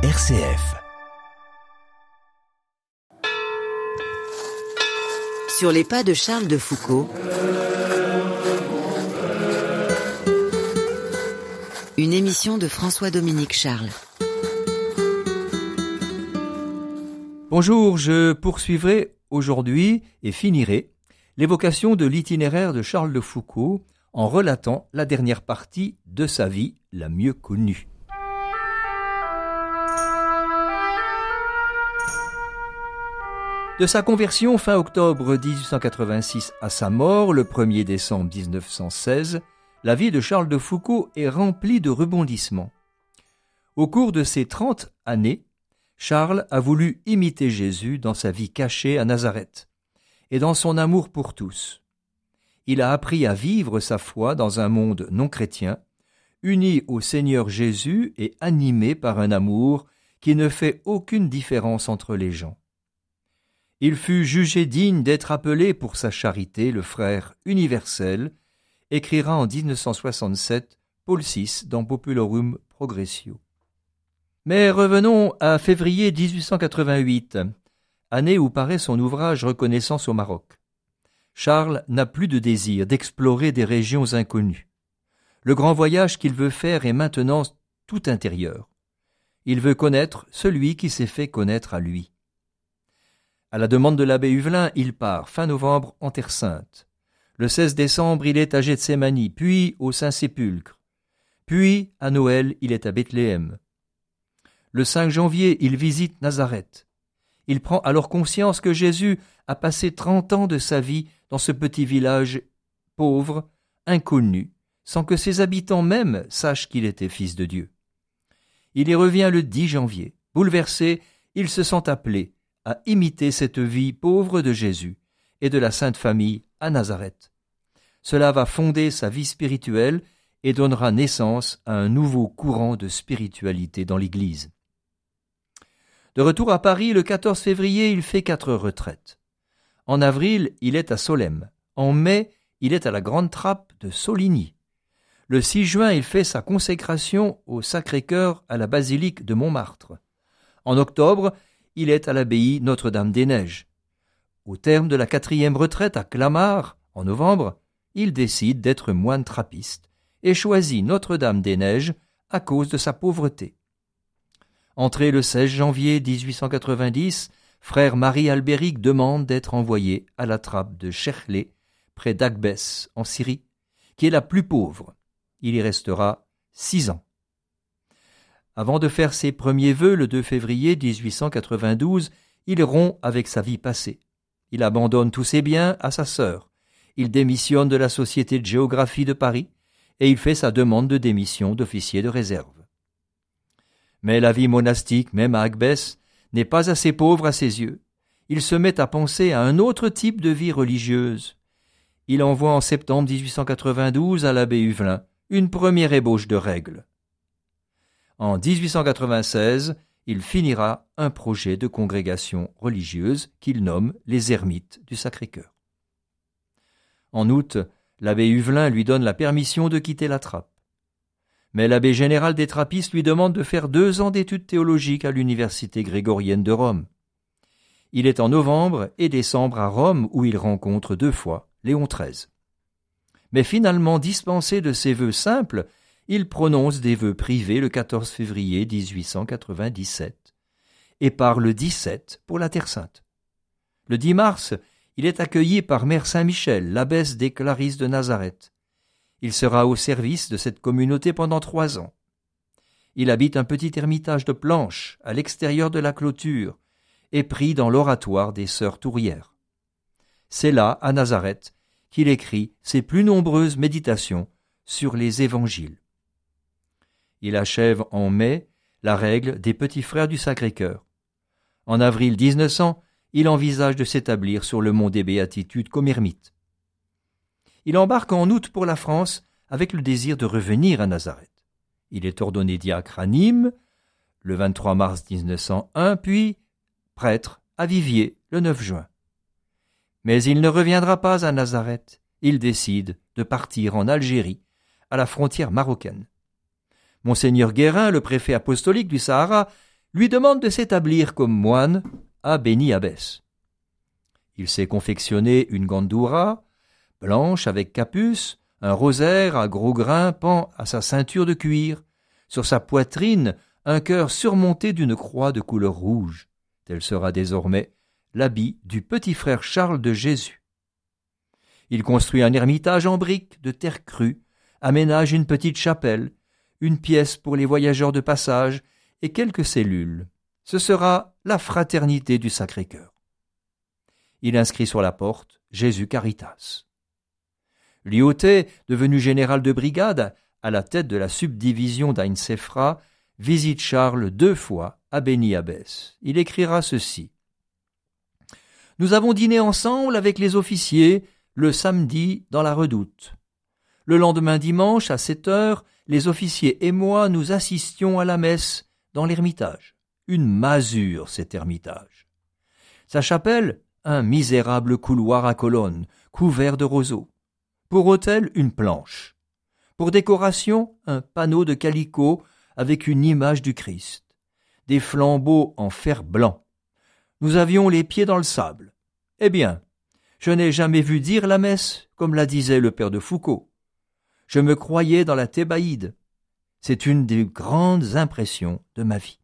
RCF. Sur les pas de Charles de Foucault. Une émission de François-Dominique Charles. Bonjour, je poursuivrai aujourd'hui et finirai l'évocation de l'itinéraire de Charles de Foucault en relatant la dernière partie de sa vie la mieux connue. De sa conversion fin octobre 1886 à sa mort le 1er décembre 1916, la vie de Charles de Foucault est remplie de rebondissements. Au cours de ces trente années, Charles a voulu imiter Jésus dans sa vie cachée à Nazareth et dans son amour pour tous. Il a appris à vivre sa foi dans un monde non chrétien, uni au Seigneur Jésus et animé par un amour qui ne fait aucune différence entre les gens. Il fut jugé digne d'être appelé pour sa charité le frère universel, écrira en 1967 Paul VI dans Populorum Progressio. Mais revenons à février 1888, année où paraît son ouvrage Reconnaissance au Maroc. Charles n'a plus de désir d'explorer des régions inconnues. Le grand voyage qu'il veut faire est maintenant tout intérieur. Il veut connaître celui qui s'est fait connaître à lui. À la demande de l'abbé Huvelin, il part fin novembre en Terre Sainte. Le 16 décembre, il est à Gethsemane, puis au Saint-Sépulcre. Puis, à Noël, il est à Bethléem. Le 5 janvier, il visite Nazareth. Il prend alors conscience que Jésus a passé trente ans de sa vie dans ce petit village pauvre, inconnu, sans que ses habitants même sachent qu'il était fils de Dieu. Il y revient le 10 janvier. Bouleversé, il se sent appelé, à imiter cette vie pauvre de Jésus et de la Sainte Famille à Nazareth. Cela va fonder sa vie spirituelle et donnera naissance à un nouveau courant de spiritualité dans l'Église. De retour à Paris le 14 février, il fait quatre retraites. En avril, il est à Solesmes. En mai, il est à la Grande Trappe de Soligny. Le 6 juin, il fait sa consécration au Sacré-Cœur à la basilique de Montmartre. En octobre, il est à l'abbaye Notre-Dame-des-Neiges. Au terme de la quatrième retraite à Clamart, en novembre, il décide d'être moine trappiste et choisit Notre-Dame-des-Neiges à cause de sa pauvreté. Entré le 16 janvier 1890, frère Marie Albéric demande d'être envoyé à la trappe de Cherlé, près d'Agbès, en Syrie, qui est la plus pauvre. Il y restera six ans. Avant de faire ses premiers vœux le 2 février 1892, il rompt avec sa vie passée. Il abandonne tous ses biens à sa sœur. Il démissionne de la Société de géographie de Paris et il fait sa demande de démission d'officier de réserve. Mais la vie monastique, même à Agbès, n'est pas assez pauvre à ses yeux. Il se met à penser à un autre type de vie religieuse. Il envoie en septembre 1892 à l'abbé Huvelin une première ébauche de règles. En 1896, il finira un projet de congrégation religieuse qu'il nomme les Ermites du Sacré-Cœur. En août, l'abbé Huvelin lui donne la permission de quitter la trappe. Mais l'abbé général des Trappistes lui demande de faire deux ans d'études théologiques à l'université grégorienne de Rome. Il est en novembre et décembre à Rome où il rencontre deux fois Léon XIII. Mais finalement dispensé de ses vœux simples, il prononce des vœux privés le 14 février 1897 et part le 17 pour la Terre Sainte. Le 10 mars, il est accueilli par Mère Saint-Michel, l'abbesse des Clarisses de Nazareth. Il sera au service de cette communauté pendant trois ans. Il habite un petit ermitage de planches à l'extérieur de la clôture et prie dans l'oratoire des sœurs tourières. C'est là, à Nazareth, qu'il écrit ses plus nombreuses méditations sur les évangiles. Il achève en mai la règle des petits frères du Sacré-Cœur. En avril 1900, il envisage de s'établir sur le mont des Béatitudes comme ermite. Il embarque en août pour la France avec le désir de revenir à Nazareth. Il est ordonné diacre à Nîmes le 23 mars 1901, puis prêtre à Viviers le 9 juin. Mais il ne reviendra pas à Nazareth. Il décide de partir en Algérie, à la frontière marocaine. Monseigneur Guérin, le préfet apostolique du Sahara, lui demande de s'établir comme moine à Beni Abbès. Il s'est confectionné une gandoura, blanche avec capuce, un rosaire à gros grains pend à sa ceinture de cuir, sur sa poitrine un cœur surmonté d'une croix de couleur rouge. Tel sera désormais l'habit du petit frère Charles de Jésus. Il construit un ermitage en briques de terre crue, aménage une petite chapelle, une pièce pour les voyageurs de passage et quelques cellules. Ce sera la fraternité du Sacré-Cœur. Il inscrit sur la porte Jésus Caritas. Lyoté, devenu général de brigade, à la tête de la subdivision d'Ain-Sefra, visite Charles deux fois à Beni Abbès. Il écrira ceci. Nous avons dîné ensemble avec les officiers le samedi dans la redoute. Le lendemain dimanche, à sept heures, les officiers et moi nous assistions à la messe dans l'ermitage. Une masure, cet ermitage. Sa chapelle, un misérable couloir à colonnes, couvert de roseaux. Pour autel, une planche. Pour décoration, un panneau de calicot avec une image du Christ. Des flambeaux en fer blanc. Nous avions les pieds dans le sable. Eh bien, je n'ai jamais vu dire la messe, comme la disait le père de Foucault. Je me croyais dans la Thébaïde. C'est une des grandes impressions de ma vie.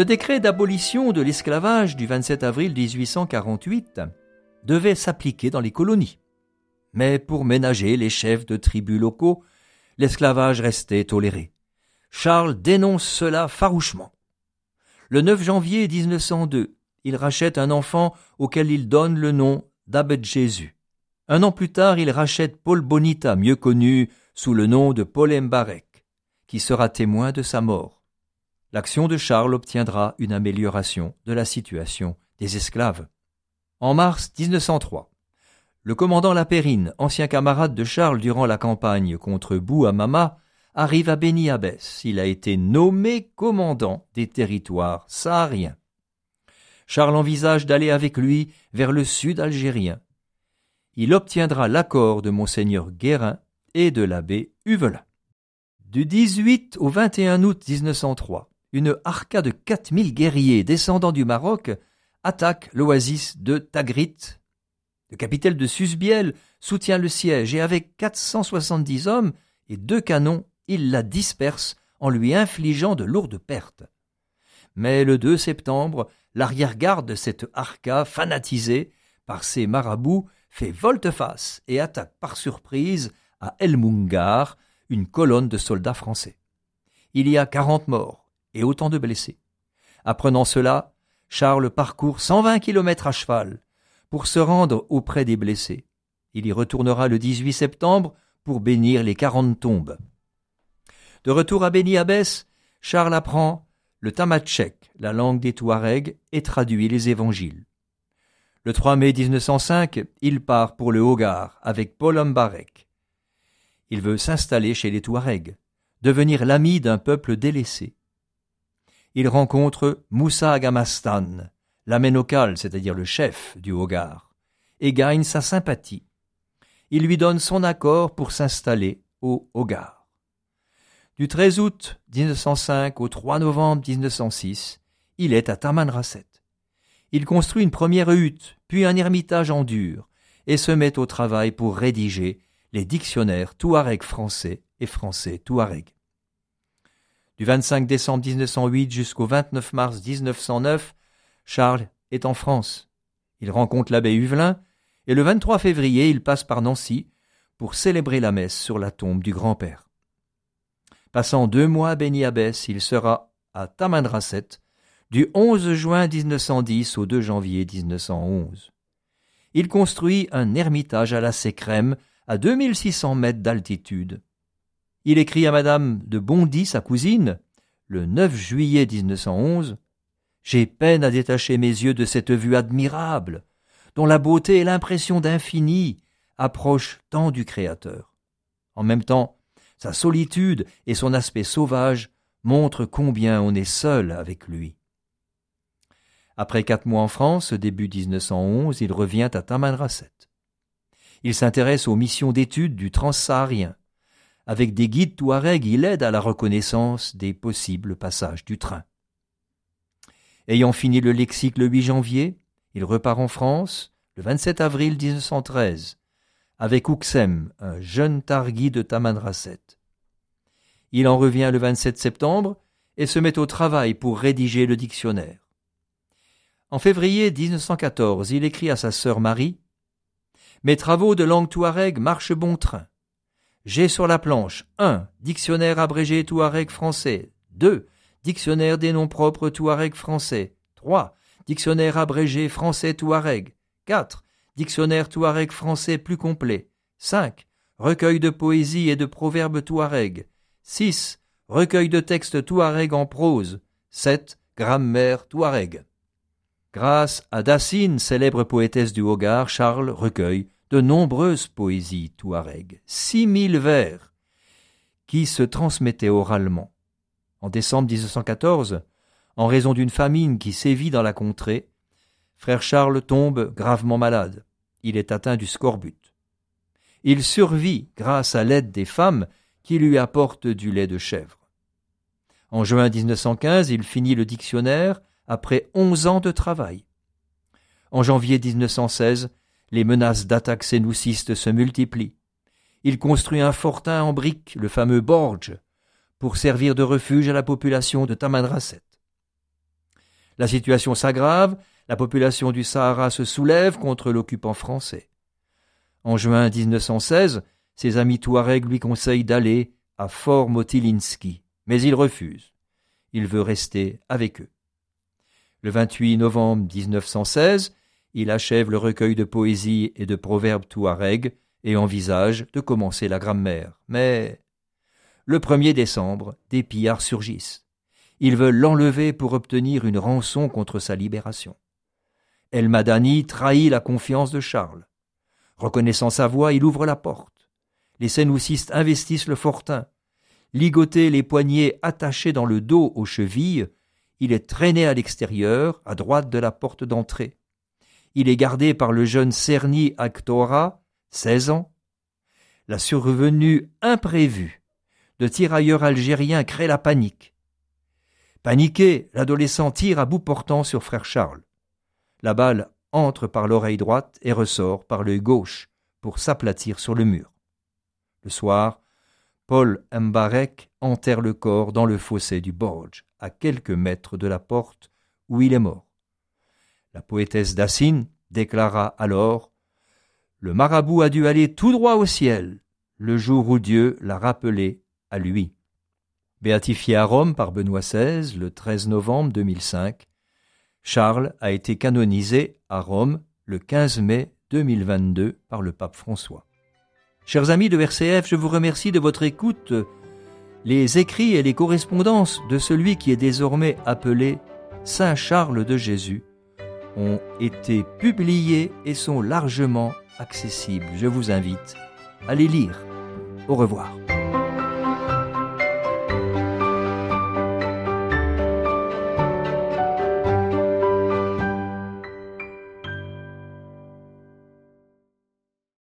Le décret d'abolition de l'esclavage du 27 avril 1848 devait s'appliquer dans les colonies. Mais pour ménager les chefs de tribus locaux, l'esclavage restait toléré. Charles dénonce cela farouchement. Le 9 janvier 1902, il rachète un enfant auquel il donne le nom d'Abed Jésus. Un an plus tard, il rachète Paul Bonita, mieux connu sous le nom de Paul Mbarek, qui sera témoin de sa mort l'action de Charles obtiendra une amélioration de la situation des esclaves. En mars 1903, le commandant Lapérine, ancien camarade de Charles durant la campagne contre Bouamama, arrive à Beni Abbès. Il a été nommé commandant des territoires sahariens. Charles envisage d'aller avec lui vers le sud algérien. Il obtiendra l'accord de monseigneur Guérin et de l'abbé Huvelin. Du 18 au 21 août 1903, une arca de 4000 guerriers descendant du Maroc attaque l'oasis de Tagrit. Le capitaine de Susbiel soutient le siège et avec 470 hommes et deux canons, il la disperse en lui infligeant de lourdes pertes. Mais le 2 septembre, l'arrière-garde de cette arca fanatisée par ses marabouts fait volte-face et attaque par surprise à El Mungar une colonne de soldats français. Il y a quarante morts, et autant de blessés. Apprenant cela, Charles parcourt 120 kilomètres à cheval pour se rendre auprès des blessés. Il y retournera le 18 septembre pour bénir les quarante tombes. De retour à Béni Abbès, Charles apprend le tamatchek, la langue des Touaregs, et traduit les évangiles. Le 3 mai 1905, il part pour le Hogar avec Paul Mbarek. Il veut s'installer chez les Touaregs, devenir l'ami d'un peuple délaissé il rencontre Moussa Agamastan, l'aménocal, c'est-à-dire le chef du Hogar, et gagne sa sympathie. Il lui donne son accord pour s'installer au Hogar. Du 13 août 1905 au 3 novembre 1906, il est à Tamanrasset. Il construit une première hutte, puis un ermitage en dur, et se met au travail pour rédiger les dictionnaires touareg français et français touareg. Du 25 décembre 1908 jusqu'au 29 mars 1909, Charles est en France. Il rencontre l'abbé Huvelin et le 23 février, il passe par Nancy pour célébrer la messe sur la tombe du grand-père. Passant deux mois à Beni Abbès, il sera à Tamanrasset du 11 juin 1910 au 2 janvier 1911. Il construit un ermitage à la Sécrème à 2600 mètres d'altitude. Il écrit à Madame de Bondy, sa cousine, le 9 juillet 1911 J'ai peine à détacher mes yeux de cette vue admirable, dont la beauté et l'impression d'infini approchent tant du Créateur. En même temps, sa solitude et son aspect sauvage montrent combien on est seul avec lui. Après quatre mois en France, début 1911, il revient à Tamanrasset. Il s'intéresse aux missions d'études du transsaharien. Avec des guides touaregs, il aide à la reconnaissance des possibles passages du train. Ayant fini le lexique le 8 janvier, il repart en France le 27 avril 1913 avec Ouksem, un jeune targui de Tamanrasset. Il en revient le 27 septembre et se met au travail pour rédiger le dictionnaire. En février 1914, il écrit à sa sœur Marie Mes travaux de langue touareg marchent bon train. J'ai sur la planche 1. Dictionnaire abrégé touareg français. 2. Dictionnaire des noms propres touareg français. 3. Dictionnaire abrégé français touareg. 4. Dictionnaire touareg français plus complet. 5. Recueil de poésie et de proverbes touareg. 6. Recueil de textes touareg en prose. 7. Grammaire touareg. Grâce à Dassine, célèbre poétesse du Hogar, Charles recueille de nombreuses poésies touareg, six mille vers, qui se transmettaient oralement. En décembre 1914, en raison d'une famine qui sévit dans la contrée, frère Charles tombe gravement malade il est atteint du scorbut. Il survit grâce à l'aide des femmes qui lui apportent du lait de chèvre. En juin 1915, il finit le dictionnaire après onze ans de travail. En janvier 1916, les menaces d'attaques sénoucistes se multiplient. Il construit un fortin en briques, le fameux Borge, pour servir de refuge à la population de Tamanrasset. La situation s'aggrave la population du Sahara se soulève contre l'occupant français. En juin 1916, ses amis Touaregs lui conseillent d'aller à Fort Motilinski, mais il refuse. Il veut rester avec eux. Le 28 novembre 1916, il achève le recueil de poésie et de proverbes touaregs et envisage de commencer la grammaire. Mais le 1er décembre, des pillards surgissent. Ils veulent l'enlever pour obtenir une rançon contre sa libération. El Madani trahit la confiance de Charles. Reconnaissant sa voix, il ouvre la porte. Les sénoucistes investissent le fortin. Ligoté les poignets attachés dans le dos aux chevilles, il est traîné à l'extérieur, à droite de la porte d'entrée. Il est gardé par le jeune Cerny Actora, seize ans. La survenue imprévue de tirailleurs algériens crée la panique. Paniqué, l'adolescent tire à bout portant sur frère Charles. La balle entre par l'oreille droite et ressort par l'œil gauche pour s'aplatir sur le mur. Le soir, Paul Mbarek enterre le corps dans le fossé du Borge, à quelques mètres de la porte où il est mort. La poétesse Dassine déclara alors Le marabout a dû aller tout droit au ciel le jour où Dieu l'a rappelé à lui. Béatifié à Rome par Benoît XVI le 13 novembre 2005, Charles a été canonisé à Rome le 15 mai 2022 par le pape François. Chers amis de RCF, je vous remercie de votre écoute. Les écrits et les correspondances de celui qui est désormais appelé Saint Charles de Jésus ont été publiés et sont largement accessibles. Je vous invite à les lire. Au revoir.